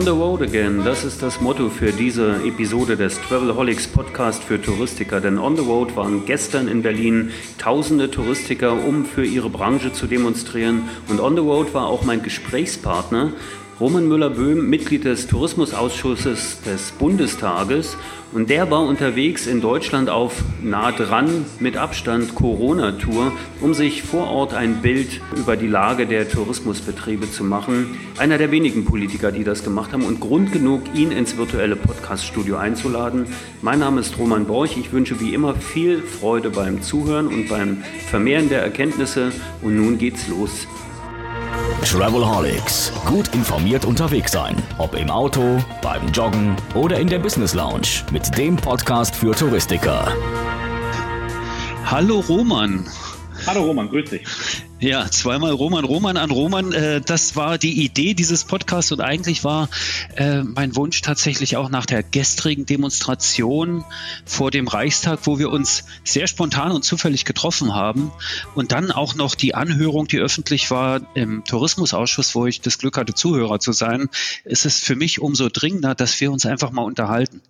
On the road again, das ist das Motto für diese Episode des Travelholics Podcast für Touristiker. Denn on the road waren gestern in Berlin tausende Touristiker, um für ihre Branche zu demonstrieren. Und on the road war auch mein Gesprächspartner, Roman Müller-Böhm, Mitglied des Tourismusausschusses des Bundestages. Und der war unterwegs in Deutschland auf nah dran mit Abstand Corona-Tour, um sich vor Ort ein Bild über die Lage der Tourismusbetriebe zu machen. Einer der wenigen Politiker, die das gemacht haben und Grund genug, ihn ins virtuelle Podcast-Studio einzuladen. Mein Name ist Roman Borch. Ich wünsche wie immer viel Freude beim Zuhören und beim Vermehren der Erkenntnisse. Und nun geht's los. Travelholics. Gut informiert unterwegs sein. Ob im Auto, beim Joggen oder in der Business Lounge. Mit dem Podcast für Touristiker. Hallo Roman. Hallo Roman, grüß dich. Ja, zweimal Roman, Roman an Roman. Äh, das war die Idee dieses Podcasts und eigentlich war äh, mein Wunsch tatsächlich auch nach der gestrigen Demonstration vor dem Reichstag, wo wir uns sehr spontan und zufällig getroffen haben und dann auch noch die Anhörung, die öffentlich war im Tourismusausschuss, wo ich das Glück hatte, Zuhörer zu sein, ist es für mich umso dringender, dass wir uns einfach mal unterhalten.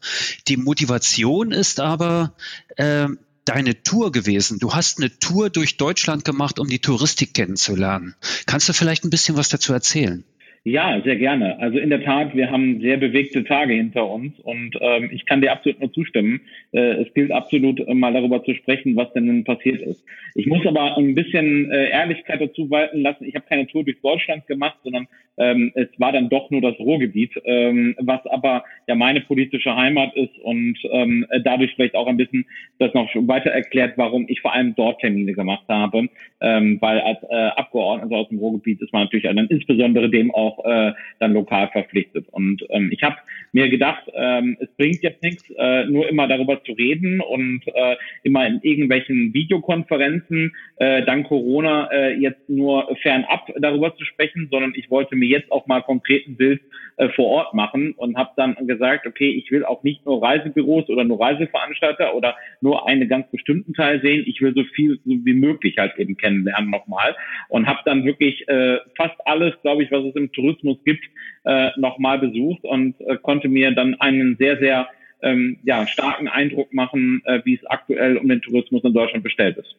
Die Motivation ist aber, äh, deine Tour gewesen. Du hast eine Tour durch Deutschland gemacht, um die Touristik kennenzulernen. Kannst du vielleicht ein bisschen was dazu erzählen? Ja, sehr gerne. Also in der Tat, wir haben sehr bewegte Tage hinter uns und ähm, ich kann dir absolut nur zustimmen. Äh, es gilt absolut äh, mal darüber zu sprechen, was denn nun passiert ist. Ich muss aber ein bisschen äh, Ehrlichkeit dazu walten lassen. Ich habe keine Tour durch Deutschland gemacht, sondern ähm, es war dann doch nur das Ruhrgebiet, ähm, was aber ja meine politische Heimat ist und ähm, dadurch vielleicht auch ein bisschen das noch weiter erklärt, warum ich vor allem dort Termine gemacht habe, ähm, weil als äh, Abgeordneter aus dem Ruhrgebiet ist man natürlich dann insbesondere dem auch äh, dann lokal verpflichtet. Und ähm, ich habe mir gedacht, ähm, es bringt jetzt nichts, äh, nur immer darüber zu reden und äh, immer in irgendwelchen Videokonferenzen äh, dank Corona äh, jetzt nur fernab darüber zu sprechen, sondern ich wollte mir jetzt auch mal konkret ein Bild äh, vor Ort machen und habe dann gesagt, okay, ich will auch nicht nur Reisebüros oder nur Reiseveranstalter oder nur einen ganz bestimmten Teil sehen, ich will so viel wie möglich halt eben kennenlernen nochmal und habe dann wirklich äh, fast alles, glaube ich, was es im Tourismus gibt, äh, nochmal besucht und äh, konnte mir dann einen sehr, sehr ähm, ja, starken Eindruck machen, äh, wie es aktuell um den Tourismus in Deutschland bestellt ist.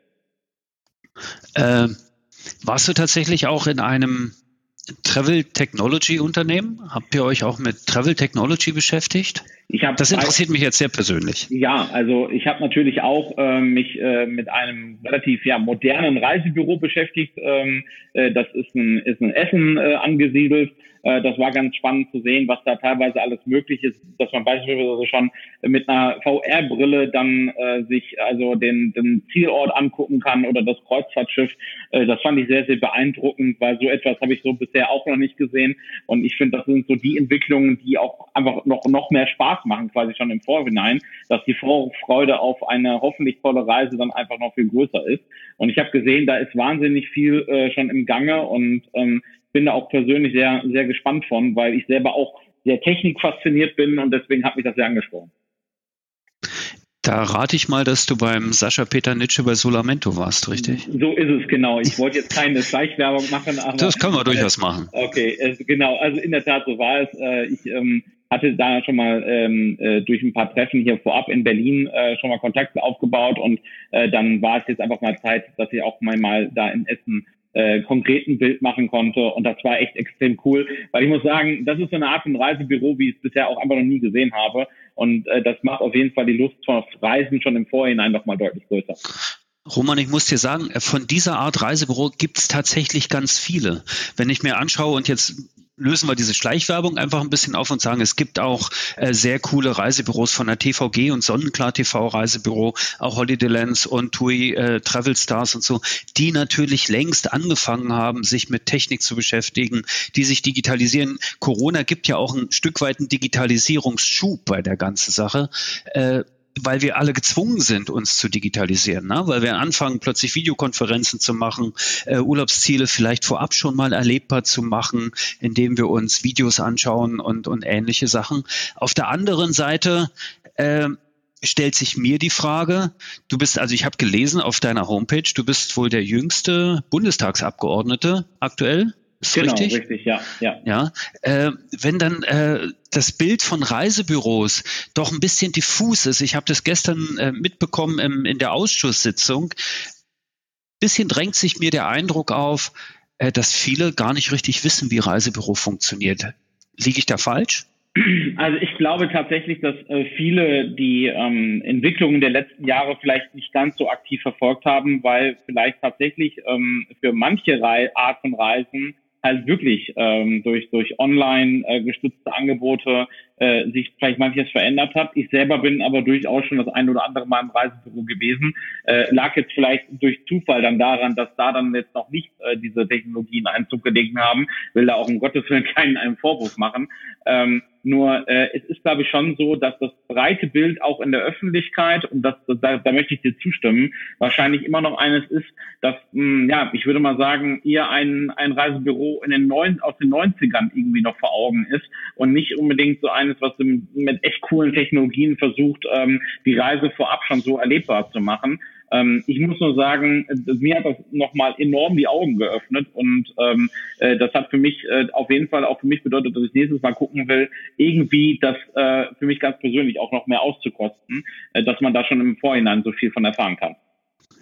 Ähm, warst du tatsächlich auch in einem Travel Technology Unternehmen? Habt ihr euch auch mit Travel Technology beschäftigt? Ich das interessiert mich jetzt sehr persönlich. Ja, also ich habe natürlich auch äh, mich äh, mit einem relativ ja, modernen Reisebüro beschäftigt. Ähm, äh, das ist ein, ist ein Essen äh, angesiedelt. Äh, das war ganz spannend zu sehen, was da teilweise alles möglich ist, dass man beispielsweise schon mit einer VR-Brille dann äh, sich also den, den Zielort angucken kann oder das Kreuzfahrtschiff. Äh, das fand ich sehr, sehr beeindruckend, weil so etwas habe ich so bisher auch noch nicht gesehen. Und ich finde, das sind so die Entwicklungen, die auch einfach noch, noch mehr Spaß machen, quasi schon im Vorhinein, dass die Vorfreude auf eine hoffentlich tolle Reise dann einfach noch viel größer ist. Und ich habe gesehen, da ist wahnsinnig viel äh, schon im Gange und ähm, bin da auch persönlich sehr, sehr gespannt von, weil ich selber auch sehr technikfasziniert bin und deswegen hat mich das sehr angesprochen. Da rate ich mal, dass du beim Sascha Peter Nitsche bei Solamento warst, richtig? So ist es, genau. Ich wollte jetzt keine Schleichwerbung machen. Aber, das können wir durchaus machen. Okay, es, genau. Also in der Tat, so war es. Äh, ich ähm, hatte da schon mal ähm, äh, durch ein paar Treffen hier vorab in Berlin äh, schon mal Kontakte aufgebaut und dann war es jetzt einfach mal Zeit, dass ich auch mal, mal da in Essen äh, konkreten Bild machen konnte. Und das war echt extrem cool, weil ich muss sagen, das ist so eine Art von Reisebüro, wie ich es bisher auch einfach noch nie gesehen habe. Und äh, das macht auf jeden Fall die Lust auf Reisen schon im Vorhinein nochmal deutlich größer. Roman, ich muss dir sagen, von dieser Art Reisebüro gibt es tatsächlich ganz viele. Wenn ich mir anschaue und jetzt lösen wir diese Schleichwerbung einfach ein bisschen auf und sagen, es gibt auch äh, sehr coole Reisebüros von der TVG und Sonnenklar TV Reisebüro, auch Holidaylands und TUI äh, Travel Stars und so, die natürlich längst angefangen haben, sich mit Technik zu beschäftigen, die sich digitalisieren. Corona gibt ja auch ein Stück weit einen Digitalisierungsschub bei der ganzen Sache. Äh, weil wir alle gezwungen sind, uns zu digitalisieren, ne? weil wir anfangen, plötzlich Videokonferenzen zu machen, äh, Urlaubsziele vielleicht vorab schon mal erlebbar zu machen, indem wir uns Videos anschauen und, und ähnliche Sachen. Auf der anderen Seite äh, stellt sich mir die Frage, du bist, also ich habe gelesen auf deiner Homepage, du bist wohl der jüngste Bundestagsabgeordnete aktuell. Ist genau, richtig? richtig, ja. Ja, ja äh, wenn dann äh, das Bild von Reisebüros doch ein bisschen diffus ist, ich habe das gestern äh, mitbekommen im, in der Ausschusssitzung, bisschen drängt sich mir der Eindruck auf, äh, dass viele gar nicht richtig wissen, wie Reisebüro funktioniert. Liege ich da falsch? Also ich glaube tatsächlich, dass äh, viele die ähm, Entwicklungen der letzten Jahre vielleicht nicht ganz so aktiv verfolgt haben, weil vielleicht tatsächlich ähm, für manche Re Art von Reisen halt wirklich ähm, durch, durch online äh, gestützte Angebote äh, sich vielleicht manches verändert hat. Ich selber bin aber durchaus schon das ein oder andere Mal im Reisebüro gewesen. Äh, lag jetzt vielleicht durch Zufall dann daran, dass da dann jetzt noch nicht äh, diese Technologien Einzug gelegen haben. Will da auch um Gottes Willen keinen einen Vorwurf machen. Ähm, nur äh, es ist, glaube ich, schon so, dass das breite Bild auch in der Öffentlichkeit, und das, da, da möchte ich dir zustimmen, wahrscheinlich immer noch eines ist, dass, mh, hm, ja, ich würde mal sagen, ihr ein, ein Reisebüro in den neun, aus den 90ern irgendwie noch vor Augen ist und nicht unbedingt so eines, was mit echt coolen Technologien versucht, ähm, die Reise vorab schon so erlebbar zu machen. Ähm, ich muss nur sagen, mir hat das nochmal enorm die Augen geöffnet und ähm, äh, das hat für mich äh, auf jeden Fall auch für mich bedeutet, dass ich nächstes Mal gucken will, irgendwie das äh, für mich ganz persönlich auch noch mehr auszukosten, äh, dass man da schon im Vorhinein so viel von erfahren kann.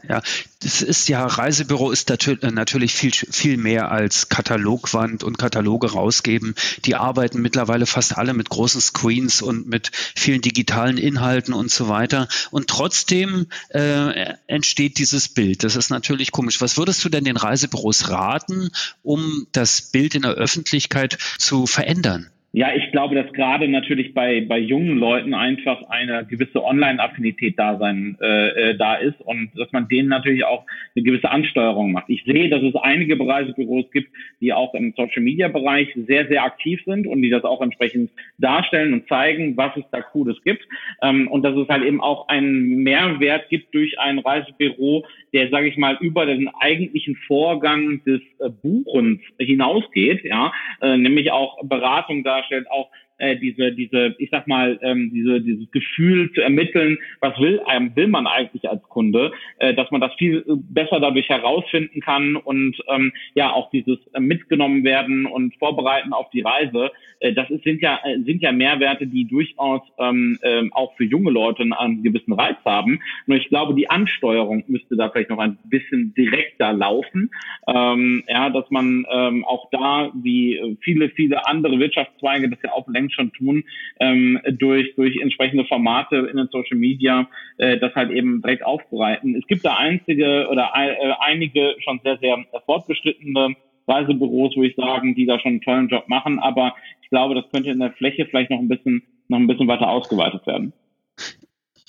Ja, das ist ja, Reisebüro ist äh, natürlich viel, viel mehr als Katalogwand und Kataloge rausgeben. Die arbeiten mittlerweile fast alle mit großen Screens und mit vielen digitalen Inhalten und so weiter. Und trotzdem äh, entsteht dieses Bild. Das ist natürlich komisch. Was würdest du denn den Reisebüros raten, um das Bild in der Öffentlichkeit zu verändern? Ja, ich glaube, dass gerade natürlich bei, bei jungen Leuten einfach eine gewisse Online-Affinität da sein äh, äh, da ist und dass man denen natürlich auch eine gewisse Ansteuerung macht. Ich sehe, dass es einige Reisebüros gibt, die auch im Social-Media-Bereich sehr, sehr aktiv sind und die das auch entsprechend darstellen und zeigen, was es da Cooles gibt. Ähm, und dass es halt eben auch einen Mehrwert gibt durch ein Reisebüro, der, sage ich mal, über den eigentlichen Vorgang des äh, Buchens hinausgeht, ja, äh, nämlich auch Beratung darstellt, auch äh, diese, diese, ich sag mal, ähm, diese, dieses Gefühl zu ermitteln, was will einem, will man eigentlich als Kunde, äh, dass man das viel besser dadurch herausfinden kann und ähm, ja auch dieses äh, mitgenommen werden und vorbereiten auf die Reise. Äh, das ist, sind ja äh, sind ja Mehrwerte, die durchaus ähm, äh, auch für junge Leute einen gewissen Reiz haben. Nur ich glaube, die Ansteuerung müsste da vielleicht noch ein bisschen direkter laufen. Ähm, ja, dass man ähm, auch da, wie viele, viele andere Wirtschaftszweige das ja auch längst schon tun, ähm, durch, durch entsprechende Formate in den Social Media, äh, das halt eben direkt aufbereiten. Es gibt da einzige oder äh, einige schon sehr, sehr fortgeschrittene Reisebüros, wo ich sagen, die da schon einen tollen Job machen, aber ich glaube, das könnte in der Fläche vielleicht noch ein bisschen, noch ein bisschen weiter ausgeweitet werden.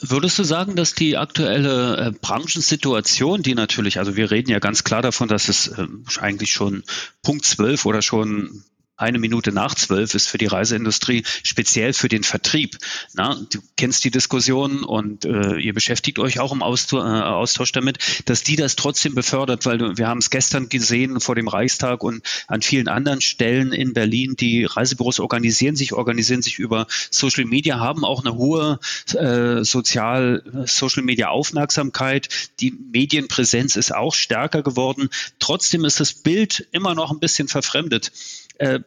Würdest du sagen, dass die aktuelle äh, Branchensituation, die natürlich, also wir reden ja ganz klar davon, dass es äh, eigentlich schon Punkt 12 oder schon eine Minute nach zwölf ist für die Reiseindustrie, speziell für den Vertrieb. Na, du kennst die Diskussion und äh, ihr beschäftigt euch auch im Austausch, äh, Austausch damit, dass die das trotzdem befördert, weil wir haben es gestern gesehen vor dem Reichstag und an vielen anderen Stellen in Berlin, die Reisebüros organisieren sich, organisieren sich über Social Media, haben auch eine hohe äh, sozial Social Media Aufmerksamkeit. Die Medienpräsenz ist auch stärker geworden. Trotzdem ist das Bild immer noch ein bisschen verfremdet. Äh,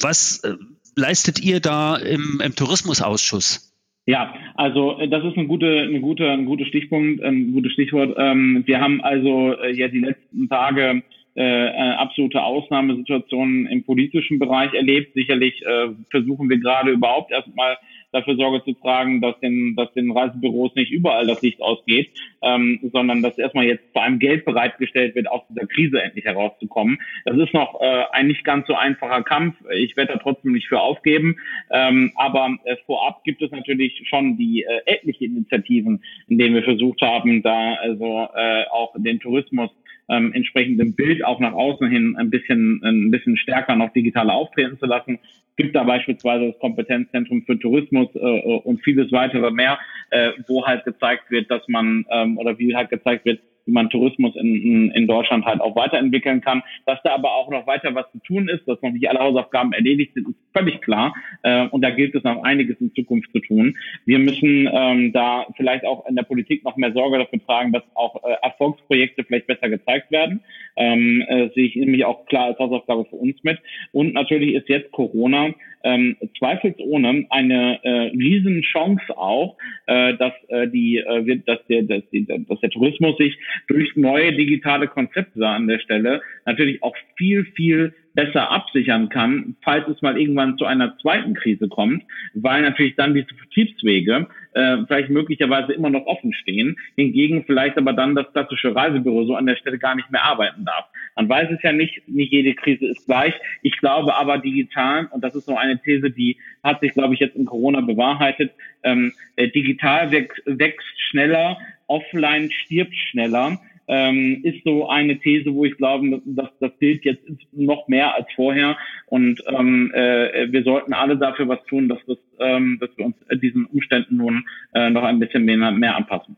was äh, leistet ihr da im, im Tourismusausschuss? Ja, also äh, das ist eine gute, eine gute, ein guter Stichpunkt, ein gutes Stichwort. Ähm, wir haben also äh, ja die letzten Tage äh, absolute Ausnahmesituationen im politischen Bereich erlebt. Sicherlich äh, versuchen wir gerade überhaupt erstmal dafür Sorge zu tragen, dass den, dass den Reisebüros nicht überall das Licht ausgeht, ähm, sondern dass erstmal jetzt vor allem Geld bereitgestellt wird, aus dieser Krise endlich herauszukommen. Das ist noch äh, ein nicht ganz so einfacher Kampf. Ich werde da trotzdem nicht für aufgeben. Ähm, aber äh, vorab gibt es natürlich schon die äh, etliche Initiativen, in denen wir versucht haben, da also äh, auch den Tourismus ähm, entsprechendem Bild auch nach außen hin ein bisschen, ein bisschen stärker noch digital auftreten zu lassen. Gibt da beispielsweise das Kompetenzzentrum für Tourismus äh, und vieles weitere mehr, äh, wo halt gezeigt wird, dass man ähm, oder wie halt gezeigt wird, wie man Tourismus in, in Deutschland halt auch weiterentwickeln kann. Dass da aber auch noch weiter was zu tun ist, dass noch nicht alle Hausaufgaben erledigt sind, ist völlig klar. Äh, und da gilt es noch einiges in Zukunft zu tun. Wir müssen ähm, da vielleicht auch in der Politik noch mehr Sorge dafür tragen, dass auch äh, Erfolgsprojekte vielleicht besser gezeigt werden. Ähm, äh, sehe ich nämlich auch klar als Hausaufgabe für uns mit. Und natürlich ist jetzt Corona ähm, zweifelsohne eine äh, Riesenchance auch, äh, dass äh, die, äh, dass der, dass, die, dass der Tourismus sich durch neue digitale Konzepte an der Stelle natürlich auch viel, viel besser absichern kann, falls es mal irgendwann zu einer zweiten Krise kommt, weil natürlich dann diese Vertriebswege äh, vielleicht möglicherweise immer noch offen stehen, hingegen vielleicht aber dann das klassische Reisebüro so an der Stelle gar nicht mehr arbeiten darf. Man weiß es ja nicht, nicht jede Krise ist gleich. Ich glaube aber digital, und das ist so eine These, die hat sich, glaube ich, jetzt in Corona bewahrheitet, ähm, äh, digital wächst, wächst schneller, offline stirbt schneller ähm, ist so eine These, wo ich glaube, dass das Bild jetzt noch mehr als vorher und ähm, äh, wir sollten alle dafür was tun, dass, das, ähm, dass wir uns diesen Umständen nun äh, noch ein bisschen mehr, mehr anpassen.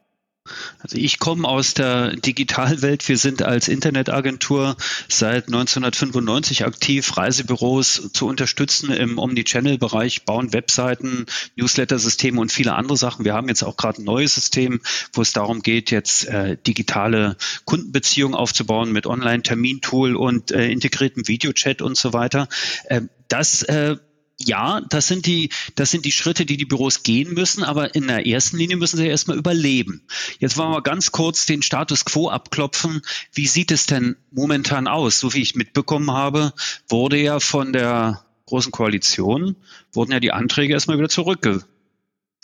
Also ich komme aus der Digitalwelt. Wir sind als Internetagentur seit 1995 aktiv, Reisebüros zu unterstützen im Omnichannel-Bereich, bauen Webseiten, Newsletter-Systeme und viele andere Sachen. Wir haben jetzt auch gerade ein neues System, wo es darum geht, jetzt äh, digitale Kundenbeziehungen aufzubauen mit Online-Termintool und äh, integriertem Videochat und so weiter. Äh, das äh, ja, das sind die, das sind die Schritte, die die Büros gehen müssen, aber in der ersten Linie müssen sie erstmal überleben. Jetzt wollen wir ganz kurz den Status quo abklopfen. Wie sieht es denn momentan aus? So wie ich mitbekommen habe, wurde ja von der Großen Koalition, wurden ja die Anträge erstmal wieder zurückge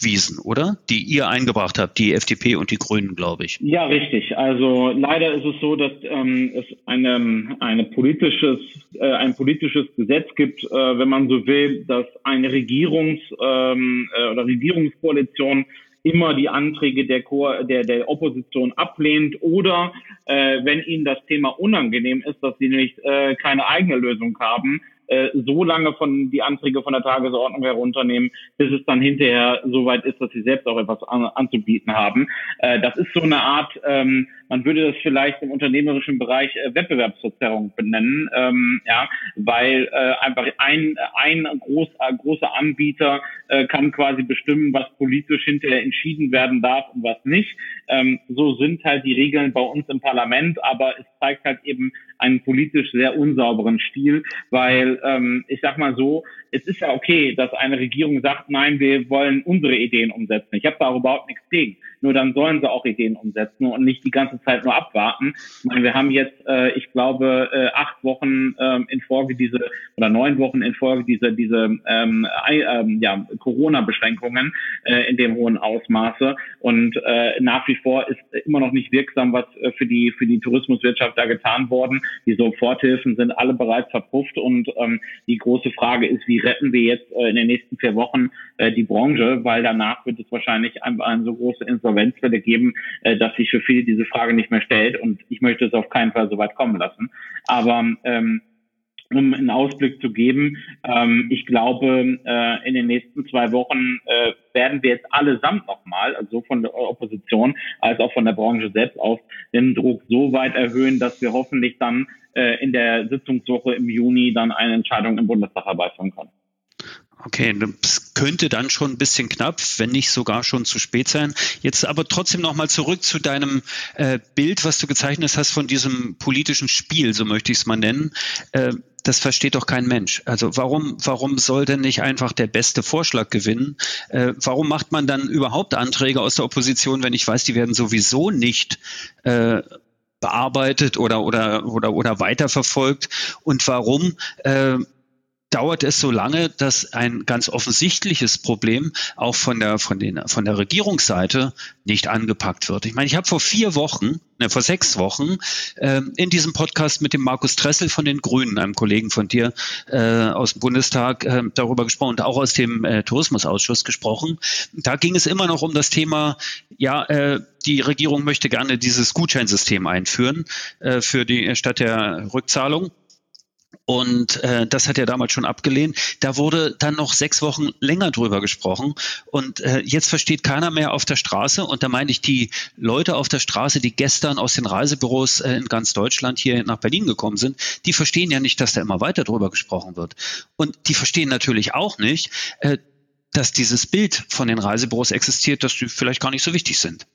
Wiesen, oder? Die ihr eingebracht habt, die FDP und die Grünen, glaube ich. Ja, richtig. Also leider ist es so, dass ähm, es eine, eine politisches, äh, ein politisches Gesetz gibt, äh, wenn man so will, dass eine Regierungs- ähm, äh, oder Regierungskoalition immer die Anträge der, Ko der, der Opposition ablehnt oder äh, wenn ihnen das Thema unangenehm ist, dass sie nicht äh, keine eigene Lösung haben, äh, so lange von die Anträge von der Tagesordnung herunternehmen, bis es dann hinterher so weit ist, dass sie selbst auch etwas an, anzubieten haben. Äh, das ist so eine Art, ähm, man würde das vielleicht im unternehmerischen Bereich äh, Wettbewerbsverzerrung benennen, ähm, ja, weil äh, einfach ein, ein groß, äh, großer Anbieter äh, kann quasi bestimmen, was politisch hinterher entschieden werden darf und was nicht. Ähm, so sind halt die Regeln bei uns im Parlament, aber es zeigt halt eben einen politisch sehr unsauberen Stil, weil ähm, ich sag mal so, es ist ja okay, dass eine Regierung sagt, nein, wir wollen unsere Ideen umsetzen. Ich habe da überhaupt nichts gegen. Nur dann sollen sie auch Ideen umsetzen und nicht die ganze Zeit nur abwarten. Meine, wir haben jetzt, äh, ich glaube, äh, acht Wochen äh, in Folge diese oder neun Wochen in Folge diese diese ähm, äh, ja, Corona-Beschränkungen äh, in dem hohen Ausmaße und äh, nach wie vor ist immer noch nicht wirksam, was äh, für die für die Tourismuswirtschaft da getan worden. Die Soforthilfen sind alle bereits verpufft und ähm, die große Frage ist, wie retten wir jetzt äh, in den nächsten vier Wochen äh, die Branche, weil danach wird es wahrscheinlich eine, eine so große Insolvenzwelle geben, äh, dass sich für viele diese Frage nicht mehr stellt und ich möchte es auf keinen Fall so weit kommen lassen. Aber ähm, um einen Ausblick zu geben. Ähm, ich glaube, äh, in den nächsten zwei Wochen äh, werden wir jetzt allesamt nochmal, also von der Opposition als auch von der Branche selbst aus, den Druck so weit erhöhen, dass wir hoffentlich dann äh, in der Sitzungswoche im Juni dann eine Entscheidung im Bundestag herbeiführen können. Okay, das könnte dann schon ein bisschen knapp, wenn nicht sogar schon zu spät sein. Jetzt aber trotzdem nochmal zurück zu deinem äh, Bild, was du gezeichnet hast von diesem politischen Spiel, so möchte ich es mal nennen. Äh, das versteht doch kein Mensch. Also warum, warum soll denn nicht einfach der beste Vorschlag gewinnen? Äh, warum macht man dann überhaupt Anträge aus der Opposition, wenn ich weiß, die werden sowieso nicht äh, bearbeitet oder oder oder oder weiterverfolgt und warum äh, dauert es so lange, dass ein ganz offensichtliches Problem auch von der, von, den, von der Regierungsseite nicht angepackt wird. Ich meine, ich habe vor vier Wochen, ne, vor sechs Wochen ähm, in diesem Podcast mit dem Markus Tressel von den Grünen, einem Kollegen von dir äh, aus dem Bundestag, äh, darüber gesprochen und auch aus dem äh, Tourismusausschuss gesprochen. Da ging es immer noch um das Thema, ja, äh, die Regierung möchte gerne dieses Gutscheinsystem einführen äh, für die statt der Rückzahlung. Und äh, das hat er damals schon abgelehnt. Da wurde dann noch sechs Wochen länger drüber gesprochen. Und äh, jetzt versteht keiner mehr auf der Straße. Und da meine ich die Leute auf der Straße, die gestern aus den Reisebüros äh, in ganz Deutschland hier nach Berlin gekommen sind, die verstehen ja nicht, dass da immer weiter drüber gesprochen wird. Und die verstehen natürlich auch nicht, äh, dass dieses Bild von den Reisebüros existiert, dass die vielleicht gar nicht so wichtig sind.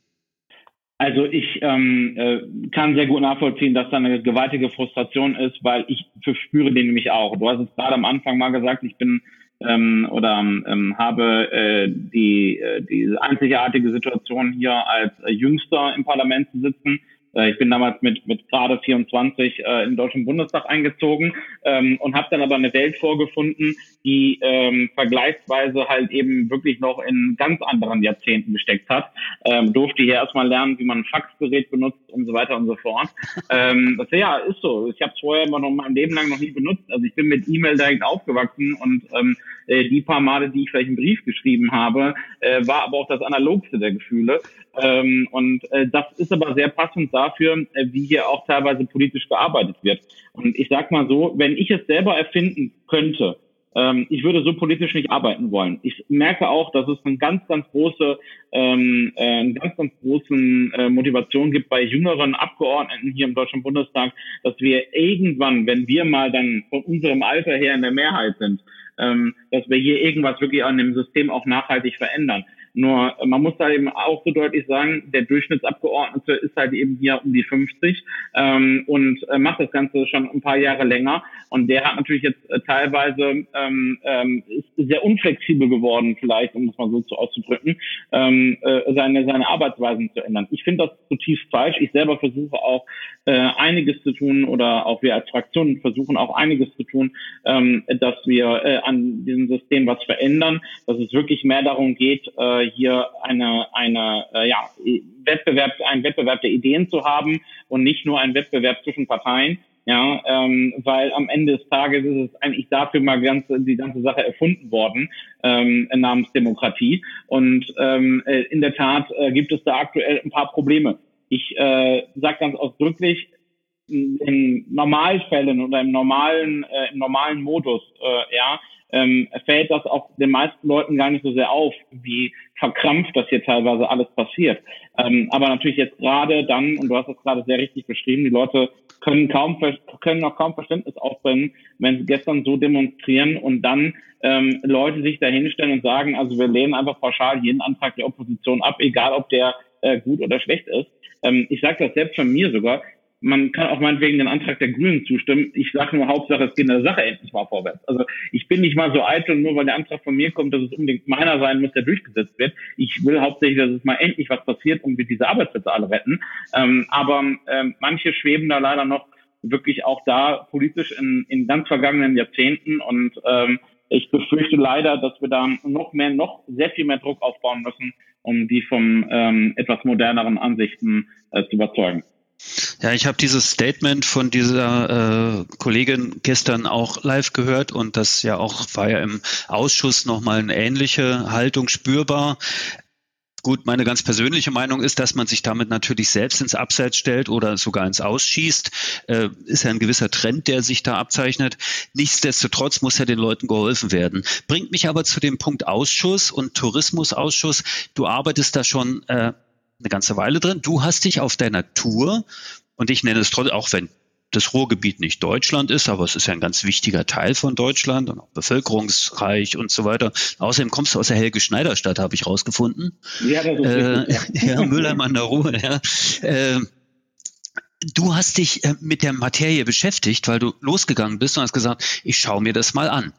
Also ich ähm, äh, kann sehr gut nachvollziehen, dass da eine gewaltige Frustration ist, weil ich verspüre den nämlich auch. Du hast es gerade am Anfang mal gesagt, ich bin ähm, oder ähm, habe äh, die, äh, die einzigartige Situation hier als äh, Jüngster im Parlament zu sitzen ich bin damals mit, mit gerade 24 äh, in den Deutschen Bundestag eingezogen ähm, und habe dann aber eine Welt vorgefunden, die ähm, vergleichsweise halt eben wirklich noch in ganz anderen Jahrzehnten gesteckt hat. Ähm, durfte hier erstmal lernen, wie man ein Faxgerät benutzt und so weiter und so fort. Ähm, das ja ist so. Ich habe es vorher immer noch mein Leben lang noch nie benutzt. Also ich bin mit E-Mail direkt aufgewachsen und ähm, äh, die paar Male, die ich vielleicht einen Brief geschrieben habe, äh, war aber auch das analogste der Gefühle. Ähm, und äh, das ist aber sehr passend dafür, äh, wie hier auch teilweise politisch gearbeitet wird. Und ich sag mal so, wenn ich es selber erfinden könnte, ähm, ich würde so politisch nicht arbeiten wollen. Ich merke auch, dass es eine ganz, ganz große, ähm, äh, eine ganz, ganz großen äh, Motivation gibt bei jüngeren Abgeordneten hier im Deutschen Bundestag, dass wir irgendwann, wenn wir mal dann von unserem Alter her in der Mehrheit sind, ähm, dass wir hier irgendwas wirklich an dem System auch nachhaltig verändern. Nur man muss da eben auch so deutlich sagen, der Durchschnittsabgeordnete ist halt eben hier um die 50 ähm, und äh, macht das Ganze schon ein paar Jahre länger. Und der hat natürlich jetzt äh, teilweise ähm, ähm, sehr unflexibel geworden, vielleicht, um es mal so zu auszudrücken, ähm, äh, seine, seine Arbeitsweisen zu ändern. Ich finde das zutiefst falsch. Ich selber versuche auch äh, einiges zu tun oder auch wir als Fraktion versuchen auch einiges zu tun, ähm, dass wir äh, an diesem System was verändern, dass es wirklich mehr darum geht, äh, hier eine, eine äh, ja, Wettbewerb, einen Wettbewerb der Ideen zu haben und nicht nur einen Wettbewerb zwischen Parteien. Ja, ähm, weil am Ende des Tages ist es eigentlich dafür mal ganz, die ganze Sache erfunden worden, ähm, namens Demokratie. Und ähm, äh, in der Tat äh, gibt es da aktuell ein paar Probleme. Ich äh, sage ganz ausdrücklich, in Normalfällen oder im normalen, äh, im normalen Modus, äh, ja, ähm, fällt das auch den meisten Leuten gar nicht so sehr auf, wie verkrampft das hier teilweise alles passiert. Ähm, aber natürlich jetzt gerade dann, und du hast das gerade sehr richtig beschrieben, die Leute können kaum können noch kaum Verständnis aufbringen, wenn sie gestern so demonstrieren und dann ähm, Leute sich dahinstellen und sagen, also wir lehnen einfach pauschal jeden Antrag der Opposition ab, egal ob der äh, gut oder schlecht ist. Ähm, ich sage das selbst von mir sogar man kann auch meinetwegen den Antrag der Grünen zustimmen. Ich sage nur Hauptsache, es geht in der Sache endlich mal vorwärts. Also ich bin nicht mal so eitel, nur weil der Antrag von mir kommt, dass es unbedingt meiner sein muss, der durchgesetzt wird. Ich will hauptsächlich, dass es mal endlich was passiert und wir diese Arbeitsplätze alle retten. Ähm, aber ähm, manche schweben da leider noch wirklich auch da politisch in, in ganz vergangenen Jahrzehnten und ähm, ich befürchte leider, dass wir da noch mehr, noch sehr viel mehr Druck aufbauen müssen, um die vom ähm, etwas moderneren Ansichten äh, zu überzeugen. Ja, ich habe dieses Statement von dieser äh, Kollegin gestern auch live gehört und das ja auch war ja im Ausschuss nochmal eine ähnliche Haltung spürbar. Gut, meine ganz persönliche Meinung ist, dass man sich damit natürlich selbst ins Abseits stellt oder sogar ins Ausschießt. Äh, ist ja ein gewisser Trend, der sich da abzeichnet. Nichtsdestotrotz muss ja den Leuten geholfen werden. Bringt mich aber zu dem Punkt Ausschuss und Tourismusausschuss. Du arbeitest da schon äh, eine ganze Weile drin. Du hast dich auf deiner Tour, und ich nenne es trotzdem, auch wenn das Ruhrgebiet nicht Deutschland ist, aber es ist ja ein ganz wichtiger Teil von Deutschland und auch bevölkerungsreich und so weiter. Außerdem kommst du aus der Helge Schneider Stadt, habe ich rausgefunden. Ja, das ist äh, ja, Mülheim an der Ruhr, ja. Äh, du hast dich äh, mit der Materie beschäftigt, weil du losgegangen bist und hast gesagt, ich schaue mir das mal an.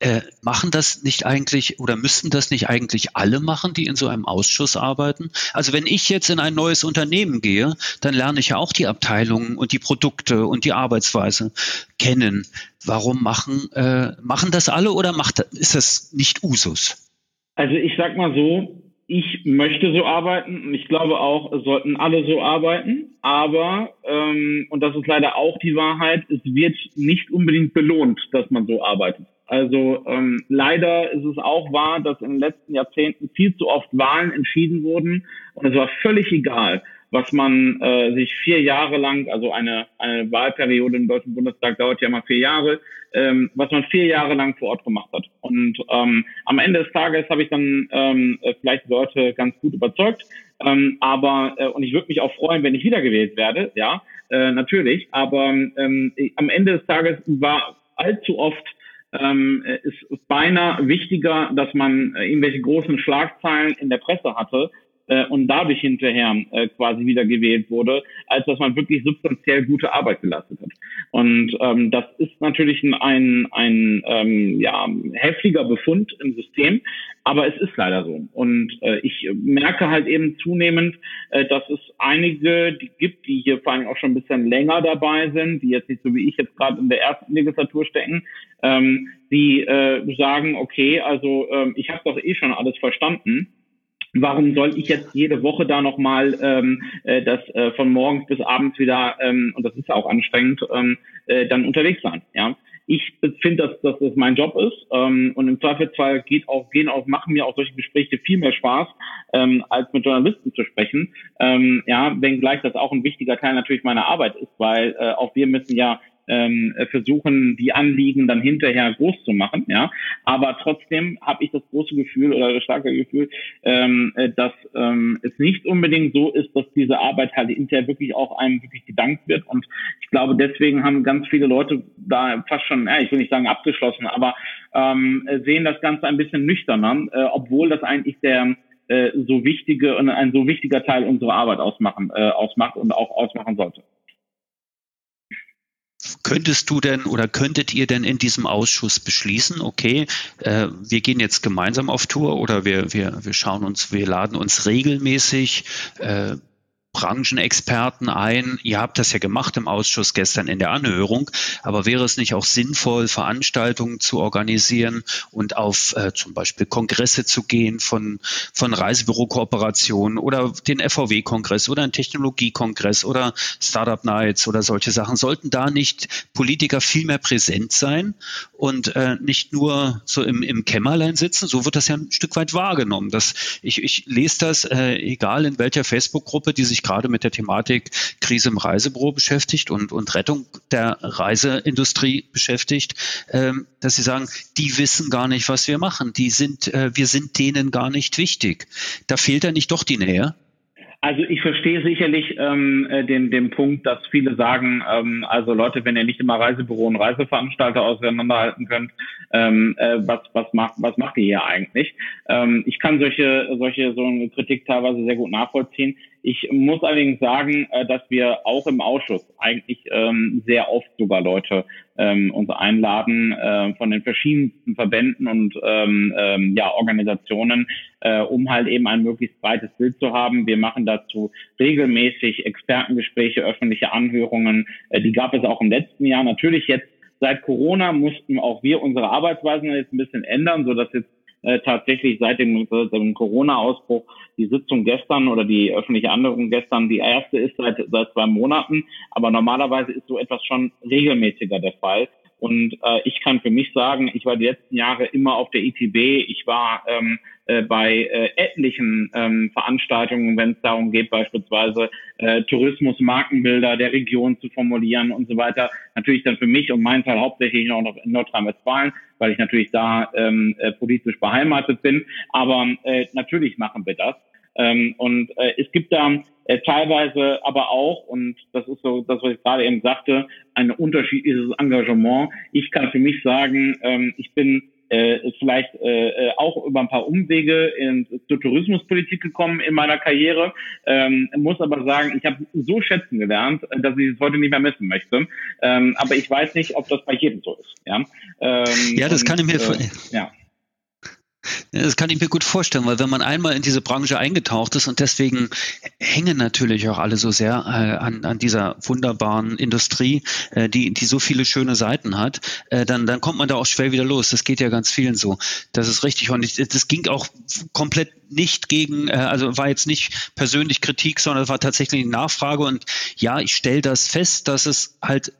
Äh, machen das nicht eigentlich oder müssten das nicht eigentlich alle machen, die in so einem Ausschuss arbeiten? Also wenn ich jetzt in ein neues Unternehmen gehe, dann lerne ich ja auch die Abteilungen und die Produkte und die Arbeitsweise kennen. Warum machen, äh, machen das alle oder macht, ist das nicht Usus? Also ich sag mal so, ich möchte so arbeiten und ich glaube auch, es sollten alle so arbeiten. Aber, ähm, und das ist leider auch die Wahrheit, es wird nicht unbedingt belohnt, dass man so arbeitet. Also ähm, leider ist es auch wahr, dass in den letzten Jahrzehnten viel zu oft Wahlen entschieden wurden und es war völlig egal, was man äh, sich vier Jahre lang, also eine, eine Wahlperiode im Deutschen Bundestag dauert ja mal vier Jahre, ähm, was man vier Jahre lang vor Ort gemacht hat. Und ähm, am Ende des Tages habe ich dann ähm, vielleicht Leute ganz gut überzeugt. Ähm, aber äh, und ich würde mich auch freuen, wenn ich wiedergewählt werde, ja, äh, natürlich. Aber ähm, am Ende des Tages war allzu oft ähm, ist beinahe wichtiger, dass man äh, irgendwelche großen Schlagzeilen in der Presse hatte, äh, und dadurch hinterher äh, quasi wieder gewählt wurde, als dass man wirklich substanziell gute Arbeit geleistet hat. Und ähm, das ist natürlich ein, ein ähm, ja, heftiger Befund im System, aber es ist leider so. Und äh, ich merke halt eben zunehmend, äh, dass es einige die gibt, die hier vor allem auch schon ein bisschen länger dabei sind, die jetzt nicht so wie ich jetzt gerade in der ersten Legislatur stecken, ähm, die äh, sagen, okay, also ähm, ich habe doch eh schon alles verstanden Warum soll ich jetzt jede Woche da nochmal ähm, äh, das äh, von morgens bis abends wieder, ähm, und das ist ja auch anstrengend, ähm, äh, dann unterwegs sein? Ja, ich finde, dass, dass das mein Job ist ähm, und im Zweifelsfall geht auch, gehen auch, machen mir auch solche Gespräche viel mehr Spaß, ähm, als mit Journalisten zu sprechen. Ähm, ja, wenngleich das auch ein wichtiger Teil natürlich meiner Arbeit ist, weil äh, auch wir müssen ja ähm, versuchen, die Anliegen dann hinterher groß zu machen. Ja, aber trotzdem habe ich das große Gefühl oder das starke Gefühl, ähm, äh, dass ähm, es nicht unbedingt so ist, dass diese Arbeit halt hinterher wirklich auch einem wirklich gedankt wird. Und ich glaube, deswegen haben ganz viele Leute da fast schon, ja, ich will nicht sagen abgeschlossen, aber ähm, sehen das Ganze ein bisschen nüchterner, äh, obwohl das eigentlich der äh, so wichtige und ein so wichtiger Teil unserer Arbeit ausmachen, äh, ausmacht und auch ausmachen sollte. Könntest du denn oder könntet ihr denn in diesem Ausschuss beschließen, okay, äh, wir gehen jetzt gemeinsam auf Tour oder wir, wir, wir schauen uns, wir laden uns regelmäßig äh, Branchenexperten ein. Ihr habt das ja gemacht im Ausschuss gestern in der Anhörung, aber wäre es nicht auch sinnvoll, Veranstaltungen zu organisieren und auf äh, zum Beispiel Kongresse zu gehen von, von Reisebürokooperationen oder den FVW-Kongress oder einen Technologiekongress oder Startup Nights oder solche Sachen? Sollten da nicht Politiker viel mehr präsent sein und äh, nicht nur so im, im Kämmerlein sitzen? So wird das ja ein Stück weit wahrgenommen. Das, ich, ich lese das, äh, egal in welcher Facebook-Gruppe, die sich gerade mit der Thematik Krise im Reisebüro beschäftigt und, und Rettung der Reiseindustrie beschäftigt, ähm, dass sie sagen, die wissen gar nicht, was wir machen. Die sind, äh, wir sind denen gar nicht wichtig. Da fehlt ja nicht doch die Nähe. Also ich verstehe sicherlich ähm, äh, den, den Punkt, dass viele sagen, ähm, also Leute, wenn ihr nicht immer Reisebüro und Reiseveranstalter auseinanderhalten könnt, ähm, äh, was, was, macht, was macht ihr hier eigentlich? Ähm, ich kann solche, solche so eine Kritik teilweise sehr gut nachvollziehen. Ich muss allerdings sagen, äh, dass wir auch im Ausschuss eigentlich ähm, sehr oft sogar Leute ähm, uns einladen äh, von den verschiedensten Verbänden und ähm, ähm, ja, Organisationen, äh, um halt eben ein möglichst breites Bild zu haben. Wir machen dazu regelmäßig Expertengespräche, öffentliche Anhörungen. Äh, die gab es auch im letzten Jahr. Natürlich jetzt seit Corona mussten auch wir unsere Arbeitsweisen jetzt ein bisschen ändern, so dass jetzt äh, tatsächlich seit dem, dem Corona-Ausbruch die Sitzung gestern oder die öffentliche Anhörung gestern die erste ist seit, seit zwei Monaten. Aber normalerweise ist so etwas schon regelmäßiger der Fall. Und äh, ich kann für mich sagen, ich war die letzten Jahre immer auf der ITB. Ich war ähm, äh, bei äh, etlichen ähm, Veranstaltungen, wenn es darum geht, beispielsweise äh, Tourismus, Markenbilder der Region zu formulieren und so weiter. Natürlich dann für mich und meinen Teil hauptsächlich noch in Nordrhein-Westfalen, weil ich natürlich da ähm, äh, politisch beheimatet bin. Aber äh, natürlich machen wir das. Ähm, und äh, es gibt da äh, teilweise aber auch, und das ist so das, was ich gerade eben sagte, ein unterschiedliches Engagement. Ich kann für mich sagen, ähm, ich bin äh, vielleicht äh, äh, auch über ein paar Umwege in, zur Tourismuspolitik gekommen in meiner Karriere, ähm, muss aber sagen, ich habe so schätzen gelernt, dass ich es heute nicht mehr missen möchte. Ähm, aber ich weiß nicht, ob das bei jedem so ist. Ja, ähm, ja das und, kann ich mir. Äh, ja. Das kann ich mir gut vorstellen, weil wenn man einmal in diese Branche eingetaucht ist und deswegen hängen natürlich auch alle so sehr äh, an, an dieser wunderbaren Industrie, äh, die, die so viele schöne Seiten hat, äh, dann, dann kommt man da auch schwer wieder los. Das geht ja ganz vielen so. Das ist richtig. Und ich, das ging auch komplett nicht gegen, äh, also war jetzt nicht persönlich Kritik, sondern war tatsächlich eine Nachfrage. Und ja, ich stelle das fest, dass es halt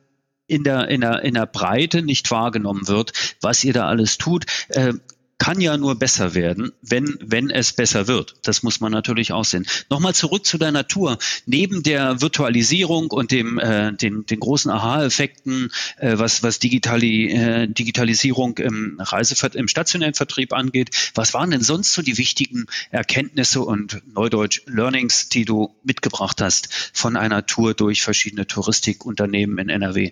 in der, in der, in der Breite nicht wahrgenommen wird, was ihr da alles tut. Äh, kann ja nur besser werden, wenn, wenn es besser wird. Das muss man natürlich auch sehen. Nochmal zurück zu der Natur. Neben der Virtualisierung und dem, äh, den, den großen Aha-Effekten, äh, was, was Digitali, äh, Digitalisierung im Reisevert im stationären Vertrieb angeht, was waren denn sonst so die wichtigen Erkenntnisse und Neudeutsch Learnings, die du mitgebracht hast von einer Tour durch verschiedene Touristikunternehmen in NRW?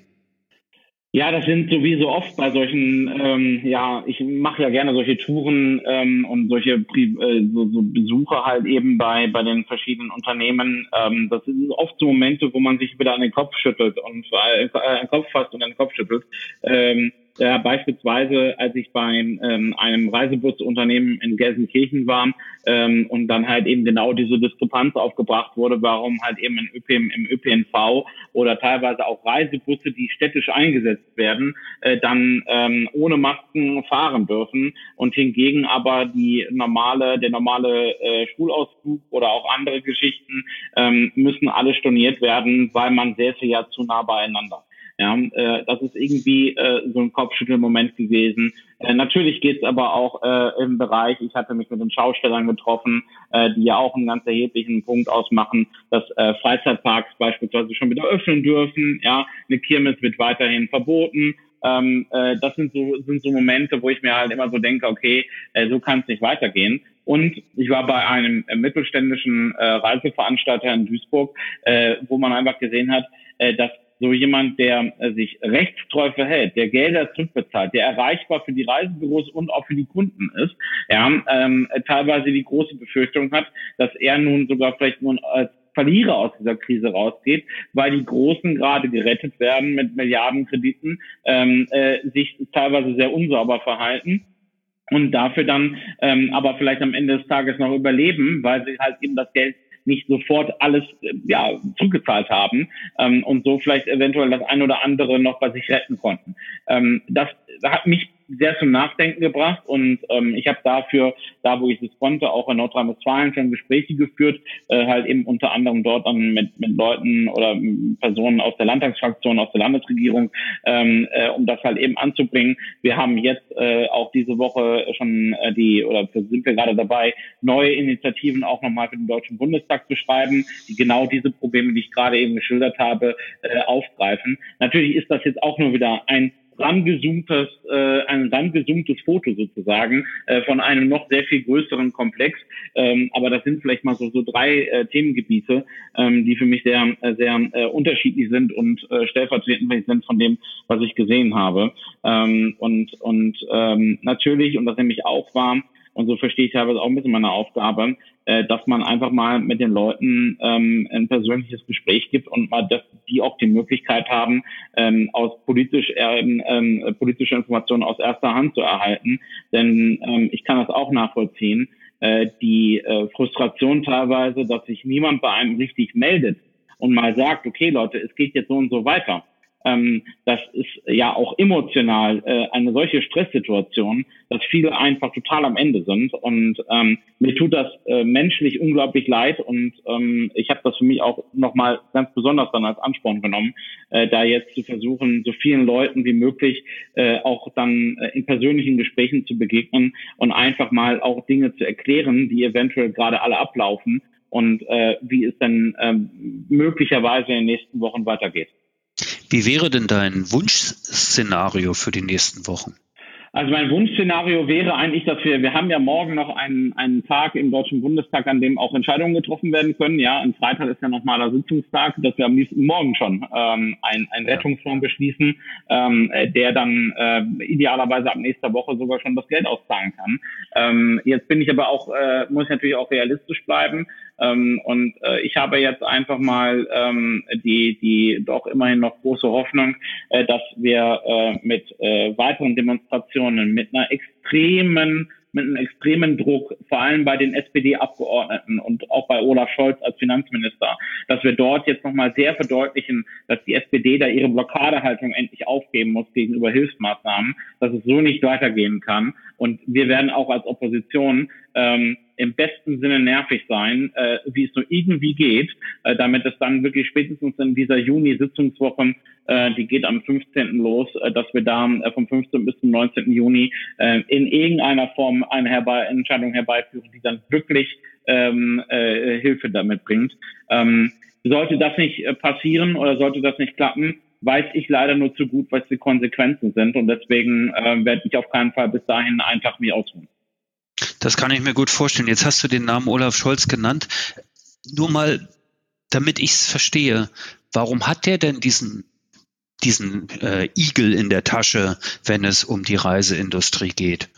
Ja, das sind so wie so oft bei solchen, ähm, ja, ich mache ja gerne solche Touren ähm, und solche äh, so, so Besuche halt eben bei bei den verschiedenen Unternehmen. Ähm, das sind oft so Momente, wo man sich wieder an den Kopf schüttelt und äh, an den Kopf fasst und an den Kopf schüttelt. Ähm, ja, beispielsweise, als ich bei ähm, einem Reisebusunternehmen in Gelsenkirchen war ähm, und dann halt eben genau diese Diskrepanz aufgebracht wurde, warum halt eben in ÖPM, im ÖPNV oder teilweise auch Reisebusse, die städtisch eingesetzt werden, äh, dann ähm, ohne Masken fahren dürfen und hingegen aber die normale, der normale äh, Schulausflug oder auch andere Geschichten ähm, müssen alle storniert werden, weil man säße ja zu nah beieinander. Ja, äh, das ist irgendwie äh, so ein Kopfschüttelmoment gewesen. Äh, natürlich geht's aber auch äh, im Bereich, ich hatte mich mit den Schaustellern getroffen, äh, die ja auch einen ganz erheblichen Punkt ausmachen, dass äh, Freizeitparks beispielsweise schon wieder öffnen dürfen. Ja, eine Kirmes wird weiterhin verboten. Ähm, äh, das sind so, sind so Momente, wo ich mir halt immer so denke, okay, äh, so kann es nicht weitergehen. Und ich war bei einem äh, mittelständischen äh, Reiseveranstalter in Duisburg, äh, wo man einfach gesehen hat, äh, dass so jemand, der äh, sich rechtstreu verhält, der Gelder zurückbezahlt, der erreichbar für die Reisebüros und auch für die Kunden ist, ja, ähm, teilweise die große Befürchtung hat, dass er nun sogar vielleicht nun als Verlierer aus dieser Krise rausgeht, weil die Großen gerade gerettet werden mit Milliardenkrediten, ähm, äh, sich teilweise sehr unsauber verhalten und dafür dann ähm, aber vielleicht am Ende des Tages noch überleben, weil sie halt eben das Geld nicht sofort alles äh, ja, zugezahlt haben ähm, und so vielleicht eventuell das ein oder andere noch bei sich retten konnten. Ähm, das hat mich sehr zum Nachdenken gebracht und ähm, ich habe dafür, da wo ich es konnte, auch in Nordrhein-Westfalen schon Gespräche geführt, äh, halt eben unter anderem dort dann mit, mit Leuten oder Personen aus der Landtagsfraktion, aus der Landesregierung, ähm, äh, um das halt eben anzubringen. Wir haben jetzt äh, auch diese Woche schon äh, die, oder sind wir gerade dabei, neue Initiativen auch nochmal für den Deutschen Bundestag zu schreiben, die genau diese Probleme, die ich gerade eben geschildert habe, äh, aufgreifen. Natürlich ist das jetzt auch nur wieder ein rangezoomtes, äh, ein rangezoomtes Foto sozusagen äh, von einem noch sehr viel größeren Komplex. Ähm, aber das sind vielleicht mal so, so drei äh, Themengebiete, ähm, die für mich sehr, äh, sehr äh, unterschiedlich sind und äh, stellvertretend sind von dem, was ich gesehen habe. Ähm, und und ähm, natürlich, und das nämlich auch war, und so verstehe ich teilweise auch ein bisschen meine Aufgabe, äh, dass man einfach mal mit den Leuten ähm, ein persönliches Gespräch gibt und mal, dass die auch die Möglichkeit haben, ähm, aus politisch ähm, ähm, politische Informationen aus erster Hand zu erhalten. Denn ähm, ich kann das auch nachvollziehen. Äh, die äh, Frustration teilweise, dass sich niemand bei einem richtig meldet und mal sagt, okay Leute, es geht jetzt so und so weiter ähm, das ist ja auch emotional äh, eine solche Stresssituation, dass viele einfach total am Ende sind. Und ähm, mir tut das äh, menschlich unglaublich leid. Und ähm, ich habe das für mich auch nochmal ganz besonders dann als Ansporn genommen, äh, da jetzt zu versuchen, so vielen Leuten wie möglich äh, auch dann äh, in persönlichen Gesprächen zu begegnen und einfach mal auch Dinge zu erklären, die eventuell gerade alle ablaufen und äh, wie es dann äh, möglicherweise in den nächsten Wochen weitergeht. Wie wäre denn dein Wunschszenario für die nächsten Wochen? Also mein Wunschszenario wäre eigentlich, dass wir, wir haben ja morgen noch einen, einen Tag im Deutschen Bundestag, an dem auch Entscheidungen getroffen werden können. Ja, am Freitag ist ja normaler Sitzungstag, dass wir am nächsten Morgen schon ähm, ein, ein Rettungsfonds beschließen, ähm, der dann äh, idealerweise ab nächster Woche sogar schon das Geld auszahlen kann. Ähm, jetzt bin ich aber auch, äh, muss ich natürlich auch realistisch bleiben. Ähm, und äh, ich habe jetzt einfach mal ähm, die, die doch immerhin noch große Hoffnung, äh, dass wir äh, mit äh, weiteren Demonstrationen, mit einer extremen mit einem extremen Druck, vor allem bei den SPD-Abgeordneten und auch bei Olaf Scholz als Finanzminister, dass wir dort jetzt nochmal sehr verdeutlichen, dass die SPD da ihre Blockadehaltung endlich aufgeben muss gegenüber Hilfsmaßnahmen, dass es so nicht weitergehen kann. Und wir werden auch als Opposition ähm, im besten Sinne nervig sein, äh, wie es nur irgendwie geht, äh, damit es dann wirklich spätestens in dieser Juni-Sitzungswoche, äh, die geht am 15. los, äh, dass wir da äh, vom 15. bis zum 19. Juni äh, in irgendeiner Form eine herbei Entscheidung herbeiführen, die dann wirklich ähm, äh, Hilfe damit bringt. Ähm, sollte das nicht äh, passieren oder sollte das nicht klappen, weiß ich leider nur zu gut, was die Konsequenzen sind. Und deswegen äh, werde ich auf keinen Fall bis dahin Tag mehr ausruhen. Das kann ich mir gut vorstellen. Jetzt hast du den Namen Olaf Scholz genannt. Nur mal, damit ich es verstehe, warum hat der denn diesen diesen äh, Igel in der Tasche, wenn es um die Reiseindustrie geht?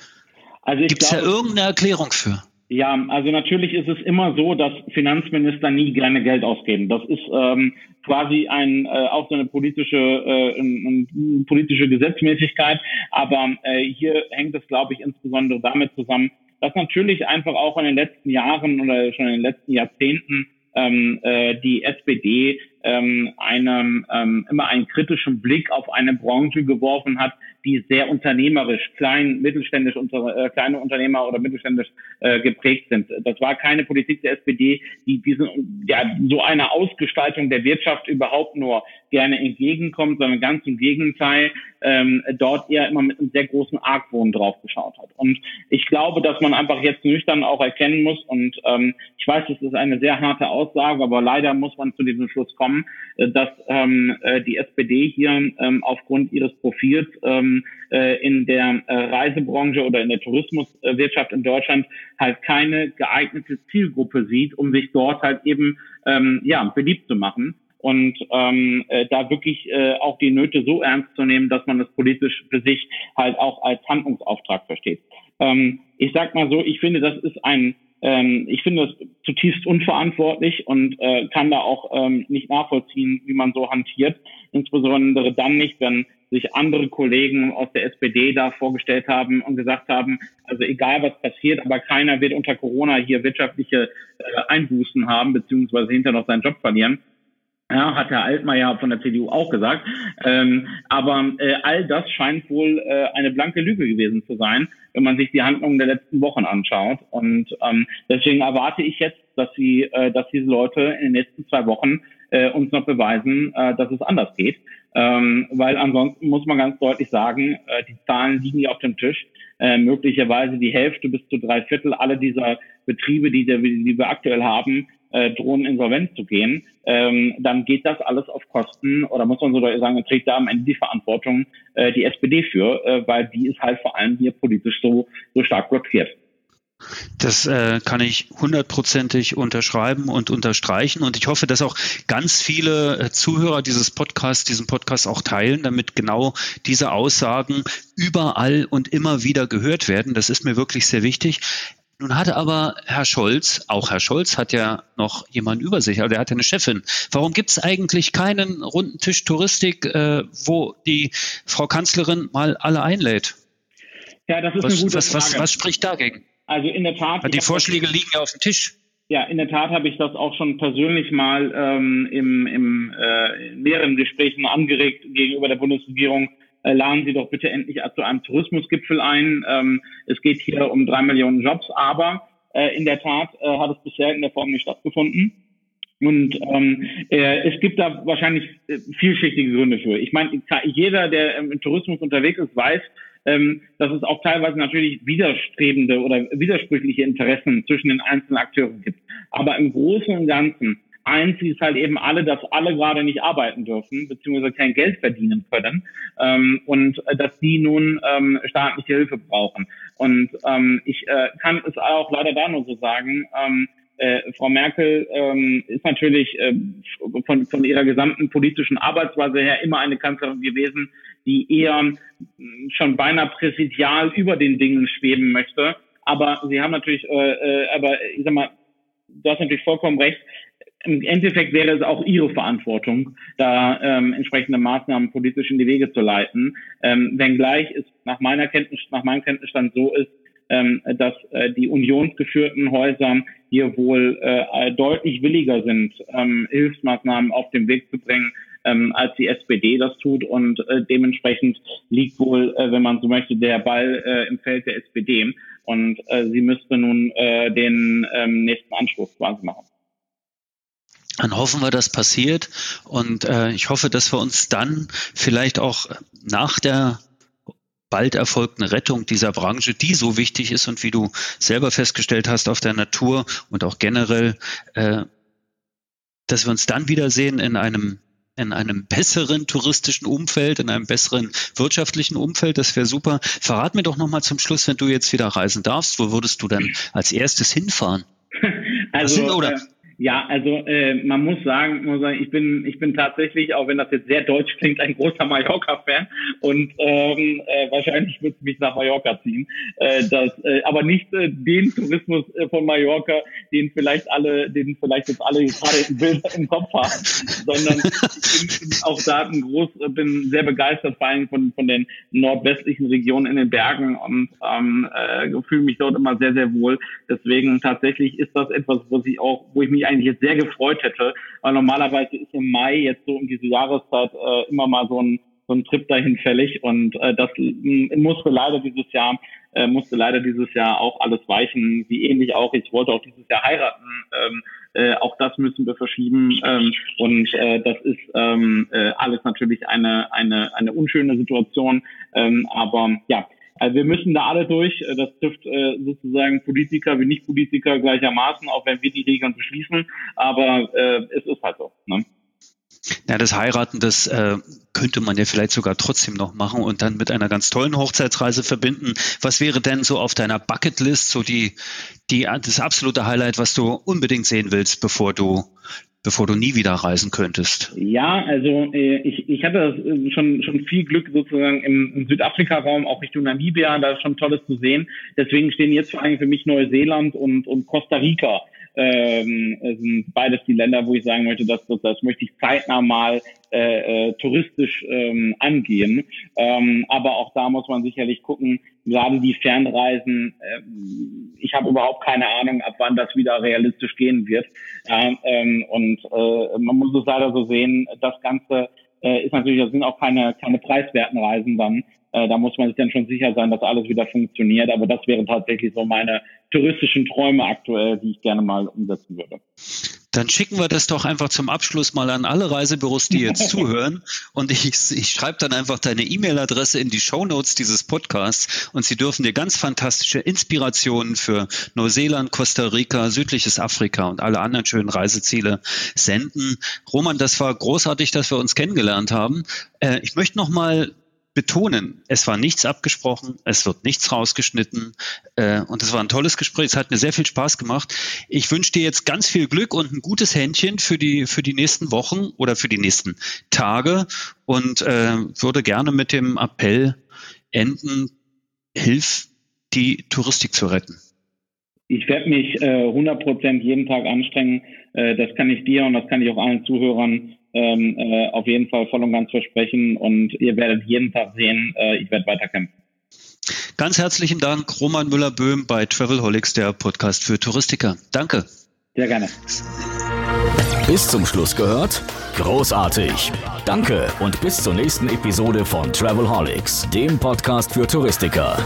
Also Gibt es da irgendeine Erklärung für? Ja, also natürlich ist es immer so, dass Finanzminister nie gerne Geld ausgeben. Das ist ähm, quasi ein äh, auch so eine politische äh, ein, ein politische Gesetzmäßigkeit. Aber äh, hier hängt es, glaube ich, insbesondere damit zusammen, dass natürlich einfach auch in den letzten Jahren oder schon in den letzten Jahrzehnten ähm, äh, die SPD ähm, einem, ähm, immer einen kritischen Blick auf eine Branche geworfen hat, die sehr unternehmerisch, klein, mittelständisch, unter, äh, kleine Unternehmer oder mittelständisch äh, geprägt sind. Das war keine Politik der SPD, die diesen, ja, so eine Ausgestaltung der Wirtschaft überhaupt nur gerne entgegenkommt, sondern ganz im Gegenteil ähm, dort eher immer mit einem sehr großen Argwohn drauf geschaut hat. Und ich glaube, dass man einfach jetzt nüchtern auch erkennen muss, und ähm, ich weiß, das ist eine sehr harte Aussage, aber leider muss man zu diesem Schluss kommen, äh, dass ähm, äh, die SPD hier ähm, aufgrund ihres Profils ähm, äh, in der äh, Reisebranche oder in der Tourismuswirtschaft in Deutschland halt keine geeignete Zielgruppe sieht, um sich dort halt eben ähm, ja beliebt zu machen und ähm, äh, da wirklich äh, auch die Nöte so ernst zu nehmen, dass man es politisch für sich halt auch als Handlungsauftrag versteht. Ähm, ich sag mal so, ich finde, das ist ein ähm, ich finde das zutiefst unverantwortlich und äh, kann da auch ähm, nicht nachvollziehen, wie man so hantiert. Insbesondere dann nicht, wenn sich andere Kollegen aus der SPD da vorgestellt haben und gesagt haben, also egal was passiert, aber keiner wird unter Corona hier wirtschaftliche äh, Einbußen haben, beziehungsweise hinterher noch seinen Job verlieren. Ja, hat Herr Altmaier von der CDU auch gesagt. Ähm, aber äh, all das scheint wohl äh, eine blanke Lüge gewesen zu sein, wenn man sich die Handlungen der letzten Wochen anschaut. Und ähm, deswegen erwarte ich jetzt, dass sie, äh, dass diese Leute in den nächsten zwei Wochen äh, uns noch beweisen, äh, dass es anders geht. Ähm, weil ansonsten muss man ganz deutlich sagen, äh, die Zahlen liegen hier auf dem Tisch. Äh, möglicherweise die Hälfte bis zu drei Viertel aller dieser Betriebe, die, die wir aktuell haben, äh, drohen insolvent zu gehen, ähm, dann geht das alles auf Kosten oder muss man sogar sagen, trägt da am Ende die Verantwortung äh, die SPD für, äh, weil die ist halt vor allem hier politisch so, so stark blockiert. Das äh, kann ich hundertprozentig unterschreiben und unterstreichen. Und ich hoffe, dass auch ganz viele äh, Zuhörer dieses Podcasts, diesen Podcast auch teilen, damit genau diese Aussagen überall und immer wieder gehört werden. Das ist mir wirklich sehr wichtig. Nun hatte aber Herr Scholz, auch Herr Scholz hat ja noch jemanden über sich, also er hat ja eine Chefin. Warum gibt es eigentlich keinen runden Tisch Touristik, äh, wo die Frau Kanzlerin mal alle einlädt? Ja, das ist was, eine gute was, was, was spricht dagegen? Also in der Tat. Die Vorschläge liegen ja auf dem Tisch. Ja, in der Tat habe ich das auch schon persönlich mal ähm, im, im äh, in mehreren Gesprächen angeregt gegenüber der Bundesregierung laden Sie doch bitte endlich zu einem Tourismusgipfel ein. Ähm, es geht hier um drei Millionen Jobs, aber äh, in der Tat äh, hat es bisher in der Form nicht stattgefunden. Und ähm, äh, es gibt da wahrscheinlich äh, vielschichtige Gründe für. Ich meine, jeder, der im Tourismus unterwegs ist, weiß, ähm, dass es auch teilweise natürlich widerstrebende oder widersprüchliche Interessen zwischen den einzelnen Akteuren gibt. Aber im Großen und Ganzen Eins ist halt eben alle, dass alle gerade nicht arbeiten dürfen, beziehungsweise kein Geld verdienen können ähm, und äh, dass die nun ähm, staatliche Hilfe brauchen. Und ähm, ich äh, kann es auch leider da nur so sagen, ähm, äh, Frau Merkel ähm, ist natürlich äh, von, von ihrer gesamten politischen Arbeitsweise her immer eine Kanzlerin gewesen, die eher schon beinahe präsidial über den Dingen schweben möchte. Aber sie haben natürlich, äh, äh, aber ich sag mal, du hast natürlich vollkommen recht, im Endeffekt wäre es auch ihre Verantwortung, da ähm, entsprechende Maßnahmen politisch in die Wege zu leiten. Ähm, wenngleich es nach meiner Kenntnis, nach meinem Kenntnisstand so ist, ähm, dass äh, die unionsgeführten Häuser hier wohl äh, deutlich williger sind, ähm, Hilfsmaßnahmen auf den Weg zu bringen, ähm, als die SPD das tut. Und äh, dementsprechend liegt wohl, äh, wenn man so möchte, der Ball äh, im Feld der SPD. und äh, sie müsste nun äh, den ähm, nächsten Anschluss quasi machen. Dann hoffen wir, das passiert und äh, ich hoffe, dass wir uns dann vielleicht auch nach der bald erfolgten Rettung dieser Branche, die so wichtig ist und wie du selber festgestellt hast auf der Natur und auch generell, äh, dass wir uns dann wiedersehen in einem in einem besseren touristischen Umfeld, in einem besseren wirtschaftlichen Umfeld. Das wäre super. Verrat mir doch nochmal zum Schluss, wenn du jetzt wieder reisen darfst, wo würdest du dann als erstes hinfahren? Also, sind, oder, äh, ja, also äh, man muss sagen, muss sagen, ich bin ich bin tatsächlich, auch wenn das jetzt sehr deutsch klingt, ein großer Mallorca-Fan und ähm, äh, wahrscheinlich wird es mich nach Mallorca ziehen. Äh, das, äh, aber nicht äh, den Tourismus äh, von Mallorca, den vielleicht alle, den vielleicht jetzt alle gerade im im Kopf haben, sondern ich bin, auch da ein groß, bin sehr begeistert vor allem von von den nordwestlichen Regionen in den Bergen und ähm, äh, fühle mich dort immer sehr sehr wohl. Deswegen tatsächlich ist das etwas, was ich auch, wo ich mich eigentlich jetzt sehr gefreut hätte, weil normalerweise ist im Mai jetzt so um diese Jahreszeit äh, immer mal so ein so ein Trip dahin fällig und äh, das musste leider dieses Jahr äh, musste leider dieses Jahr auch alles weichen, wie ähnlich auch. Ich wollte auch dieses Jahr heiraten ähm, äh, auch das müssen wir verschieben ähm, und äh, das ist ähm, äh, alles natürlich eine eine eine unschöne Situation ähm, aber ja also wir müssen da alle durch. Äh, das trifft äh, sozusagen Politiker wie Nicht-Politiker gleichermaßen, auch wenn wir die Regeln beschließen. Aber äh, es ist halt so. Ne? Ja, das Heiraten, das äh, könnte man ja vielleicht sogar trotzdem noch machen und dann mit einer ganz tollen Hochzeitsreise verbinden. Was wäre denn so auf deiner Bucketlist so die, die das absolute Highlight, was du unbedingt sehen willst, bevor du bevor du nie wieder reisen könntest? Ja, also äh, ich, ich hatte äh, schon, schon viel Glück sozusagen im, Südafrika-Raum, auch Richtung Namibia, da ist schon Tolles zu sehen. Deswegen stehen jetzt vor allem für mich Neuseeland und, und Costa Rica ähm, sind beides die Länder, wo ich sagen möchte, dass das, das möchte ich zeitnah mal äh, äh, touristisch ähm, angehen. Ähm, aber auch da muss man sicherlich gucken, gerade die Fernreisen, äh, ich habe überhaupt keine Ahnung, ab wann das wieder realistisch gehen wird. Ja, ähm, und äh, man muss es leider so sehen, das Ganze äh, ist natürlich, das sind auch keine, keine preiswerten Reisen dann. Äh, da muss man sich dann schon sicher sein, dass alles wieder funktioniert. Aber das wären tatsächlich so meine touristischen Träume aktuell, die ich gerne mal umsetzen würde. Dann schicken wir das doch einfach zum Abschluss mal an alle Reisebüros, die jetzt zuhören. Und ich, ich schreibe dann einfach deine E-Mail-Adresse in die Show Notes dieses Podcasts und sie dürfen dir ganz fantastische Inspirationen für Neuseeland, Costa Rica, südliches Afrika und alle anderen schönen Reiseziele senden. Roman, das war großartig, dass wir uns kennengelernt haben. Äh, ich möchte noch mal betonen, es war nichts abgesprochen, es wird nichts rausgeschnitten äh, und es war ein tolles Gespräch. Es hat mir sehr viel Spaß gemacht. Ich wünsche dir jetzt ganz viel Glück und ein gutes Händchen für die für die nächsten Wochen oder für die nächsten Tage und äh, würde gerne mit dem Appell enden: Hilf die Touristik zu retten. Ich werde mich äh, 100% jeden Tag anstrengen. Äh, das kann ich dir und das kann ich auch allen Zuhörern ähm, äh, auf jeden Fall voll und ganz versprechen. Und ihr werdet jeden Tag sehen, äh, ich werde weiterkämpfen. Ganz herzlichen Dank, Roman Müller-Böhm bei Travelholics, der Podcast für Touristiker. Danke. Sehr gerne. Bis zum Schluss gehört? Großartig. Danke und bis zur nächsten Episode von Travelholics, dem Podcast für Touristiker.